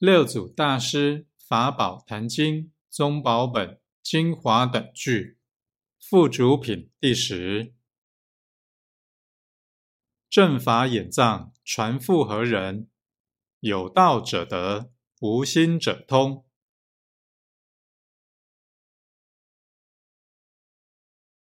六祖大师法宝坛经宗宝本精华等句，附主品第十。正法眼藏传复何人？有道者得，无心者通。